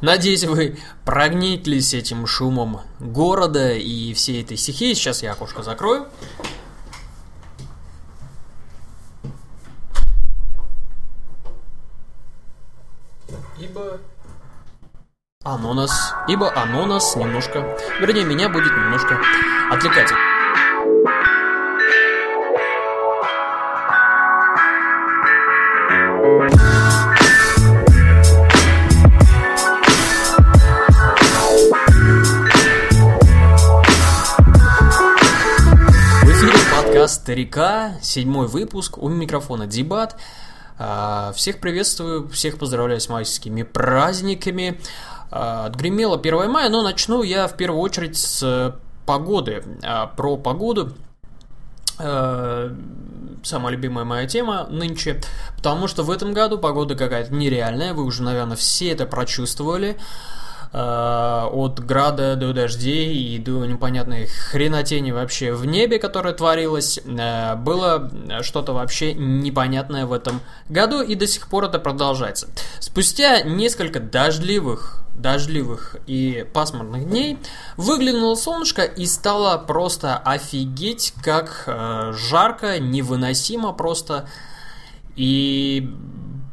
Надеюсь, вы прогнитлись этим шумом города и всей этой стихии. Сейчас я окошко закрою. Ибо оно нас, ибо оно нас немножко, вернее, меня будет немножко отвлекать. «Старика», седьмой выпуск, у микрофона Дебат. А, Всех приветствую, всех поздравляю с майскими праздниками. А, Отгремело 1 мая, но начну я в первую очередь с погоды. А, Про погоду э, самая любимая моя тема нынче, потому что в этом году погода какая-то нереальная, вы уже, наверное, все это прочувствовали. Э, От града до дождей и до непонятной хренотени вообще в небе, которая творилась, э, было что-то вообще непонятное в этом году, и до сих пор это продолжается. Спустя несколько дождливых дождливых и пасмурных дней выглянуло солнышко и стало просто офигеть как э, жарко, невыносимо просто. И,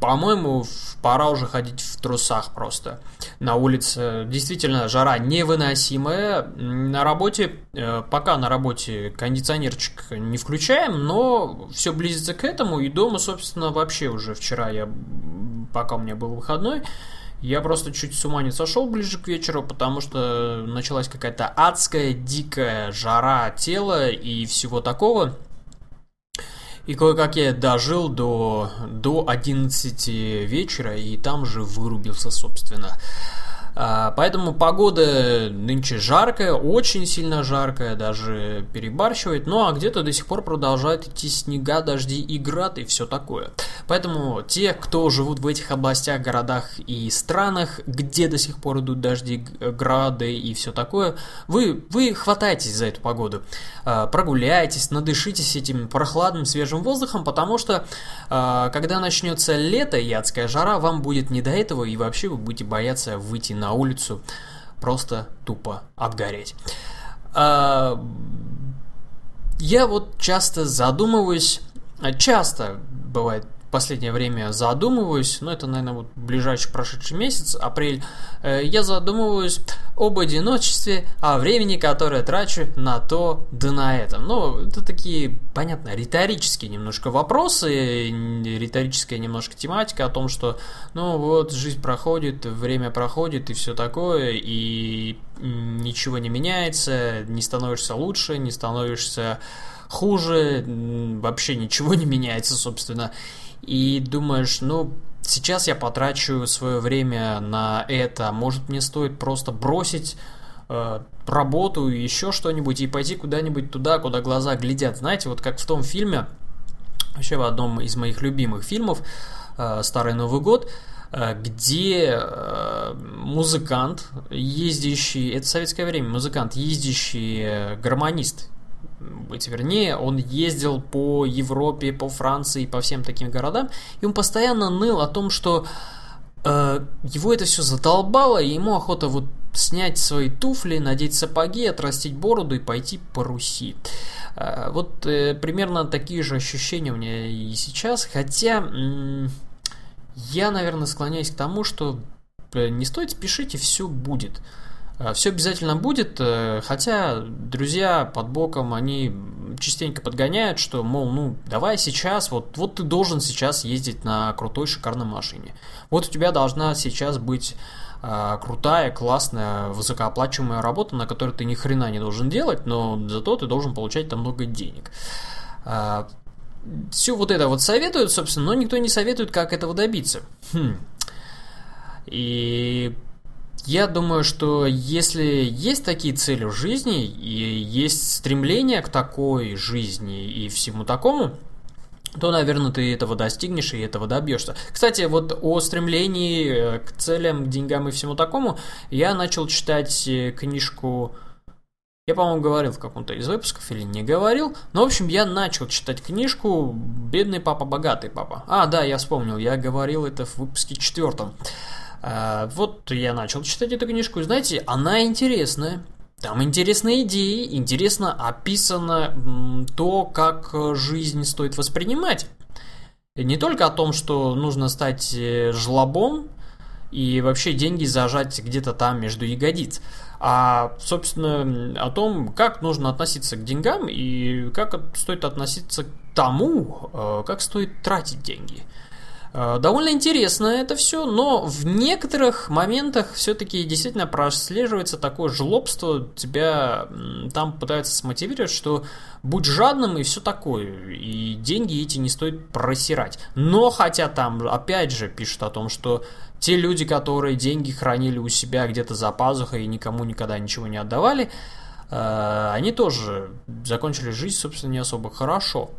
по-моему, пора уже ходить в трусах просто. На улице действительно жара невыносимая. На работе, э, пока на работе кондиционерчик не включаем, но все близится к этому. И дома, собственно, вообще уже вчера я, пока у меня был выходной, я просто чуть с ума не сошел ближе к вечеру, потому что началась какая-то адская, дикая жара тела и всего такого. И кое-как я дожил до, до 11 вечера, и там же вырубился, собственно. А, Поэтому погода нынче жаркая, очень сильно жаркая, даже перебарщивает. Ну а где-то до сих пор продолжают идти снега, дожди и град и все такое. Поэтому те, кто живут в этих областях, городах и странах, где до сих пор идут дожди, грады и все такое, вы, вы хватайтесь за эту погоду. А, Прогуляйтесь, надышитесь этим прохладным свежим воздухом, потому что а, когда начнется лето и адская жара, вам будет не до этого, и вообще вы будете бояться выйти на улицу, просто тупо обгореть. А, Я вот часто задумываюсь, а, часто бывает последнее время задумываюсь, но это, наверное, вот ближайший прошедший месяц, апрель, э, я задумываюсь об одиночестве, о времени, которое трачу на то да на это. Ну, это такие, понятно, риторические немножко вопросы, риторическая немножко тематика о том, что, ну вот, жизнь проходит, время проходит и все такое, и ничего не меняется, не становишься лучше, не становишься хуже, вообще ничего не меняется, собственно. И думаешь, ну, сейчас я потрачу свое время на это, может мне стоит просто бросить э, работу и еще что-нибудь и пойти куда-нибудь туда, куда глаза глядят. Знаете, вот как в том фильме, вообще в одном из моих любимых фильмов э, «Старый Новый год», э, где э, музыкант, ездящий, это советское время, музыкант, ездящий э, гармонист, быть вернее, он ездил по Европе, по Франции, по всем таким городам, и он постоянно ныл о том, что э, его это все задолбало, и ему охота вот снять свои туфли, надеть сапоги, отрастить бороду и пойти по Руси. Э, вот э, примерно такие же ощущения у меня и сейчас, хотя м, я, наверное, склоняюсь к тому, что э, не стоит спешить, и все будет. Все обязательно будет, э, хотя друзья под боком, они частенько подгоняют, что, мол, ну, давай сейчас, вот, вот ты должен сейчас ездить на крутой шикарной машине. Вот у тебя должна сейчас быть э, крутая, классная, высокооплачиваемая работа, на которой ты ни хрена не должен делать, но зато ты должен получать там много денег. А, все вот это вот советуют, собственно, но никто не советует, как этого добиться. Хм. И я думаю, что если есть такие цели в жизни и есть стремление к такой жизни и всему такому, то, наверное, ты этого достигнешь и этого добьешься. Кстати, вот о стремлении э, к целям, к деньгам и всему такому я начал читать э, книжку Я, по-моему, говорил в каком-то из выпусков или не говорил. Но, в общем, я начал читать книжку «Бедный папа, богатый папа». А, да, я вспомнил, я говорил это в выпуске четвертом. А, вот я начал читать эту книжку, и знаете, она интересная. Там интересные идеи, интересно описано то, как жизнь стоит воспринимать. И не только о том, что нужно стать э, жлобом и вообще деньги зажать где-то там между ягодиц а, собственно, о том, как нужно относиться к деньгам и как стоит относиться к тому, э, как стоит тратить деньги. Э, довольно интересно это все, но в некоторых моментах все-таки действительно прослеживается такое жлобство, тебя там пытаются смотивировать, что будь жадным и все такое, и деньги эти не стоит просирать. Но хотя там опять же пишут о том, что те люди, которые деньги хранили у себя где-то за пазухой и никому никогда ничего не отдавали, э, они тоже закончили жизнь, собственно, не особо хорошо.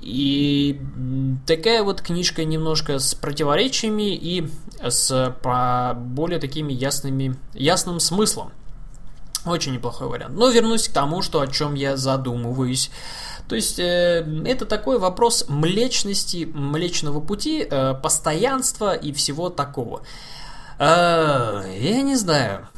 И такая вот книжка немножко с противоречиями и с более такими ясными, ясным смыслом. Очень неплохой вариант. Но вернусь к тому, что о чем я задумываюсь. То есть э, это такой вопрос млечности, млечного пути, э, постоянства и всего такого. Э, я не знаю.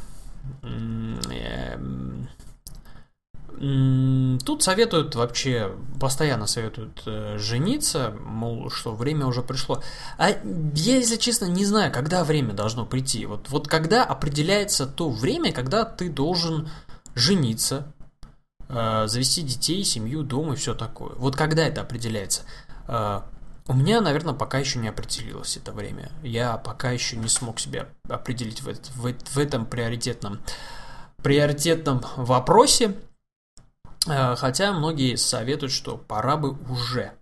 Тут советуют вообще, постоянно советуют э, жениться, мол, что время уже пришло. А я, если честно, не знаю, когда время должно прийти. Вот, вот когда определяется то время, когда ты должен жениться, э, завести детей, семью, дом и все такое. Вот когда это определяется? Э, у меня, наверное, пока еще не определилось это время. Я пока еще не смог себя определить в, в, в этом приоритетном, приоритетном вопросе. Э, хотя многие советуют, что пора бы уже.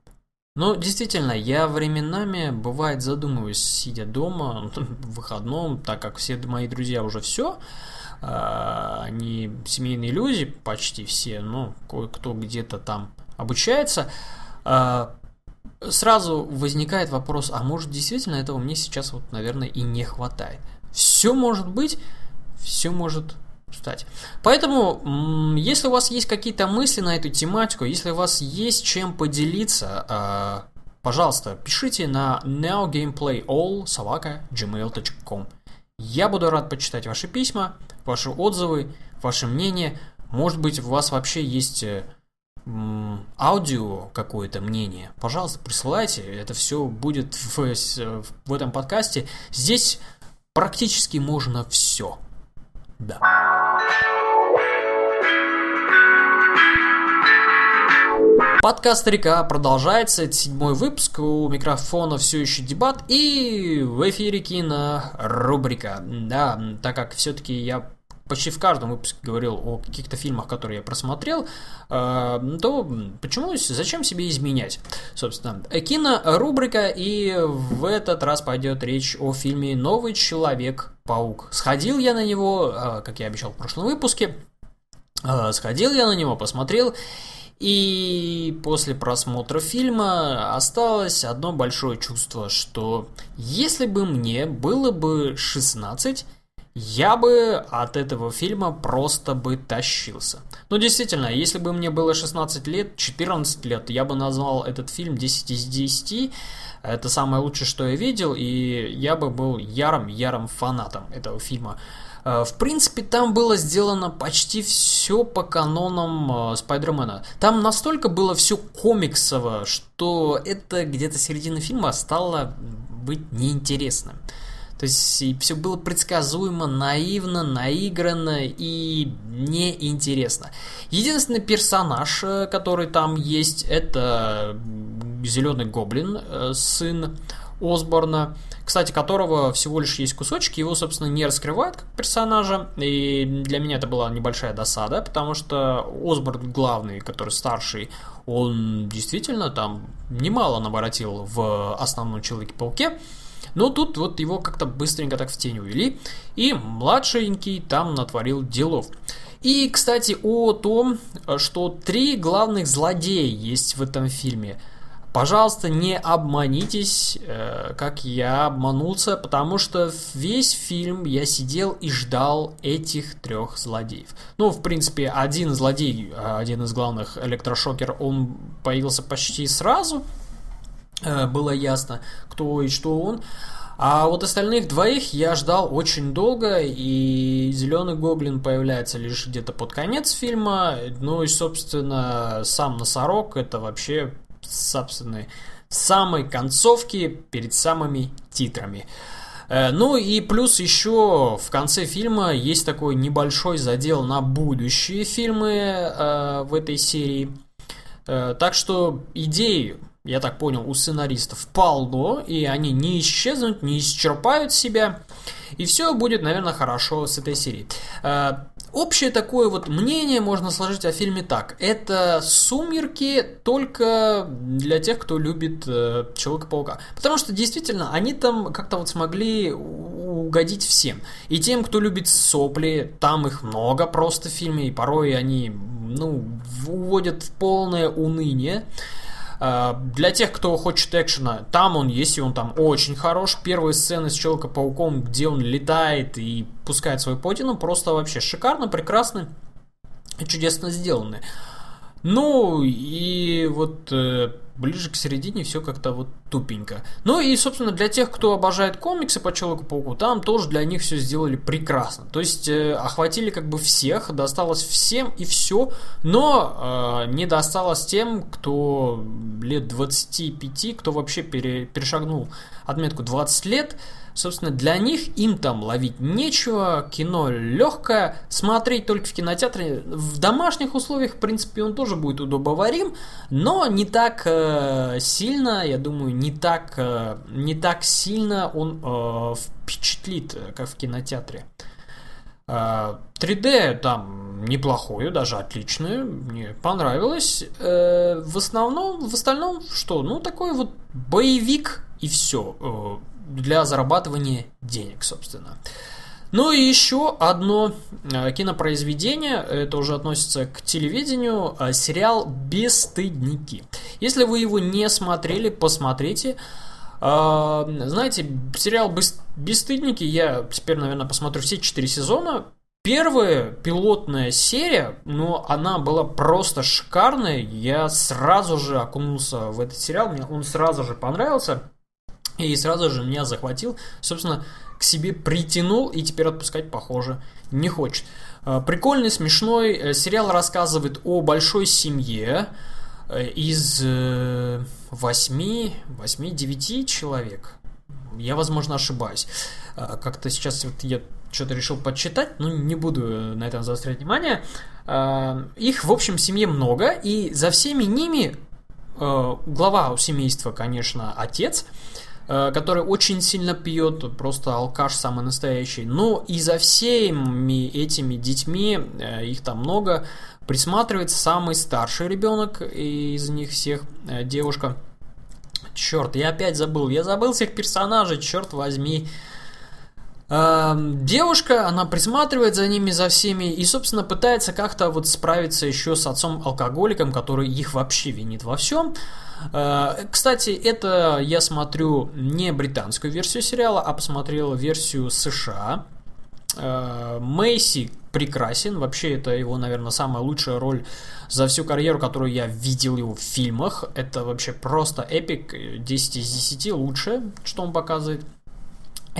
Но действительно, я временами, бывает, задумываюсь, сидя дома, в выходном, так как все мои друзья уже все, э, они семейные люди, почти все, ну, кое-кто где-то там обучается, э, сразу возникает вопрос, а может действительно этого мне сейчас вот, наверное, и не хватает. Все может быть, все может стать. Поэтому, если у вас есть какие-то мысли на эту тематику, если у вас есть чем поделиться, а, пожалуйста, пишите на nowgameplayall.gmail.com Я буду рад почитать ваши письма, ваши отзывы, ваши мнения. Может быть, у вас вообще есть э, аудио какое-то мнение, пожалуйста, присылайте. Это все будет в, в этом подкасте. Здесь практически можно все. Да. Подкаст «Река» продолжается, это седьмой выпуск, у микрофона все еще дебат, и в эфире кинорубрика. Да, так как все-таки я почти в каждом выпуске говорил о каких-то фильмах, которые я просмотрел, э, то почему, зачем себе изменять? Собственно, кинорубрика, и в этот раз пойдет речь о фильме «Новый Человек-паук». Сходил я на него, э, как я обещал в прошлом выпуске, э, сходил я на него, посмотрел, и после просмотра фильма осталось одно большое чувство, что если бы мне было бы 16, я бы от этого фильма просто бы тащился. Ну, действительно, если бы мне было 16 лет, 14 лет, я бы назвал этот фильм 10 из 10. Это самое лучшее, что я видел, и я бы был ярым-ярым фанатом этого фильма. Э, в принципе, там было сделано почти все по канонам э, Спайдермена. Там настолько было все комиксово, что это где-то середина фильма стало быть неинтересным. То есть и все было предсказуемо, наивно, наигранно и неинтересно. Единственный персонаж, э, который там есть, это Зеленый Гоблин, сын Осборна, кстати, которого всего лишь есть кусочки, его, собственно, не раскрывают как персонажа, и для меня это была небольшая досада, потому что Осборн главный, который старший, он действительно там немало наворотил в основном Человеке-пауке, но тут вот его как-то быстренько так в тень увели, и младшенький там натворил делов. И, кстати, о том, что три главных злодея есть в этом фильме – пожалуйста, не обманитесь, э, как я обманулся, потому что весь фильм я сидел и ждал этих трех злодеев. Ну, в принципе, один злодей, один из главных электрошокер, он появился почти сразу, э, было ясно, кто и что он. А вот остальных двоих я ждал очень долго, и Зеленый Гоблин появляется лишь где-то под конец фильма. Ну и, собственно, сам Носорог это вообще, собственно, самой концовки перед самыми титрами. Э, ну и плюс еще в конце фильма есть такой небольшой задел на будущие фильмы э, в этой серии. Э, так что идеи я так понял, у сценаристов полно, и они не исчезнут, не исчерпают себя, и все будет, наверное, хорошо с этой серией. Э, общее такое вот мнение можно сложить о фильме так. Это «Сумерки» только для тех, кто любит э, Человека-паука. Потому что, действительно, они там как-то вот смогли угодить всем. И тем, кто любит сопли, там их много просто в фильме, и порой они, ну, уводят в полное уныние. Э, для тех, кто хочет экшена, там он есть, и он там очень хорош. Первые сцены с Человека-пауком, где он летает и пускает свою плотину, просто вообще шикарно, прекрасно чудесно сделаны. Ну, и вот э, ближе к середине все как-то вот тупенько. Ну и, собственно, для тех, кто обожает комиксы по Человеку-пауку, там тоже для них все сделали прекрасно. То есть э, охватили как бы всех, досталось всем и все, но э, не досталось тем, кто лет 25, кто вообще пере, перешагнул отметку 20 лет, Собственно, для них им там ловить нечего, кино легкое, смотреть только в кинотеатре. В домашних условиях, в принципе, он тоже будет удобоварим, но не так э, сильно, я думаю, не так, э, не так сильно он э, впечатлит, как в кинотеатре. 3D э, там неплохое, даже отличное, мне понравилось. Э, в основном, в остальном, что? Ну, такой вот боевик и все. Э, для зарабатывания денег, собственно. Ну и еще одно э, кинопроизведение, это уже относится к телевидению, э, сериал «Бесстыдники». Если вы его не смотрели, посмотрите. Э, знаете, сериал «Бесстыдники» я теперь, наверное, посмотрю все четыре сезона. Первая пилотная серия, но она была просто шикарная. Я сразу же окунулся в этот сериал, мне он сразу же понравился. И сразу же меня захватил, собственно, к себе притянул и теперь отпускать, похоже, не хочет. Э, прикольный, смешной э, сериал рассказывает о большой семье э, из 8, 8-9 человек. Я, возможно, ошибаюсь. Как-то сейчас вот я что-то решил подсчитать, но не буду на этом заострять внимание. Их, в общем, семье много, и за всеми ними глава у семейства, конечно, отец – который очень сильно пьет, просто алкаш самый настоящий. Но и за всеми этими детьми, э, их там много, присматривает самый старший ребенок из них всех, э, девушка. Черт, я опять забыл, я забыл всех персонажей, черт возьми. Девушка, она присматривает за ними, за всеми, и, собственно, пытается как-то вот справиться еще с отцом-алкоголиком, который их вообще винит во всем. Э, кстати, это я смотрю не британскую версию сериала, а посмотрел версию США. Э, Мэйси прекрасен. Вообще, это его, наверное, самая лучшая роль за всю карьеру, которую я видел его в фильмах. Это вообще просто эпик. 10 из 10 лучшее, что он показывает.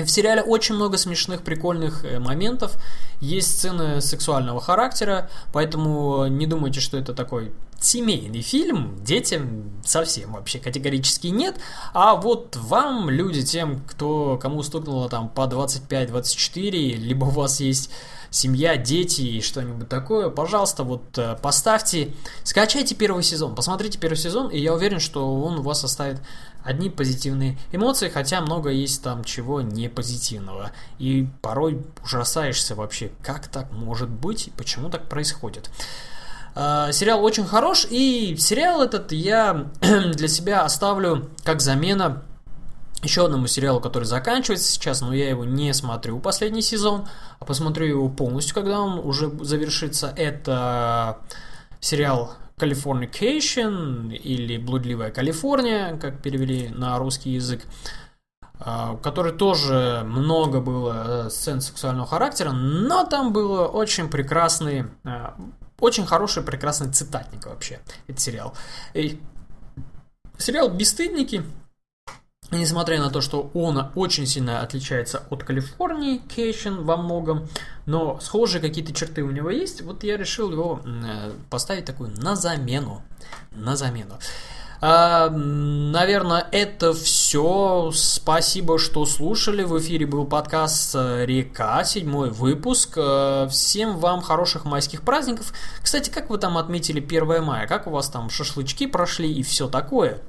В сериале очень много смешных, прикольных э, моментов. Есть сцены сексуального характера, поэтому не думайте, что это такой семейный фильм, детям совсем вообще категорически нет, а вот вам, люди, тем, кто, кому стукнуло там по 25-24, либо у вас есть семья, дети и что-нибудь такое, пожалуйста, вот э, поставьте, скачайте первый сезон, посмотрите первый сезон, и я уверен, что он у вас оставит одни позитивные эмоции, хотя много есть там чего не позитивного. И порой ужасаешься вообще, как так может быть, почему так происходит. Uh, сериал очень хорош, и сериал этот я для себя оставлю как замена еще одному сериалу, который заканчивается сейчас, но я его не смотрю последний сезон, а посмотрю его полностью, когда он уже завершится. Это сериал Californication или Блудливая Калифорния, как перевели на русский язык, а, который тоже много было э, сцен сексуального характера, но там было очень прекрасный, э, очень хороший, прекрасный цитатник вообще, этот сериал. И сериал «Бесстыдники», Несмотря на то, что он очень сильно отличается от Калифорнии, Кейшен во многом, но схожие какие-то черты у него есть, вот я решил его э, поставить такую на замену. На замену. А, наверное, это все. Спасибо, что слушали. В эфире был подкаст э, «Река», седьмой выпуск. Э, всем вам хороших майских праздников. Кстати, как вы там отметили 1 мая? Как у вас там шашлычки прошли и все такое?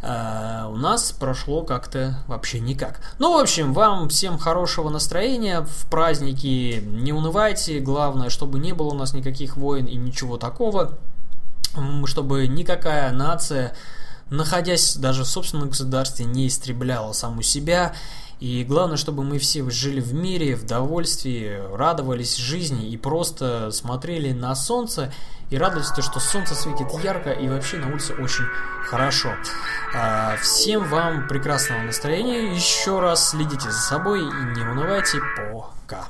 Uh, у нас прошло как-то вообще никак. Ну, в общем, вам всем хорошего настроения в праздники. Не унывайте. Главное, чтобы не было у нас никаких войн и ничего такого чтобы никакая нация, находясь даже в собственном государстве, не истребляла саму себя. И главное, чтобы мы все жили в мире, в довольстве, радовались жизни и просто смотрели на солнце и радовались, то, что солнце светит ярко и вообще на улице очень хорошо. А, всем вам прекрасного настроения. Еще раз следите за собой и не унывайте. Пока.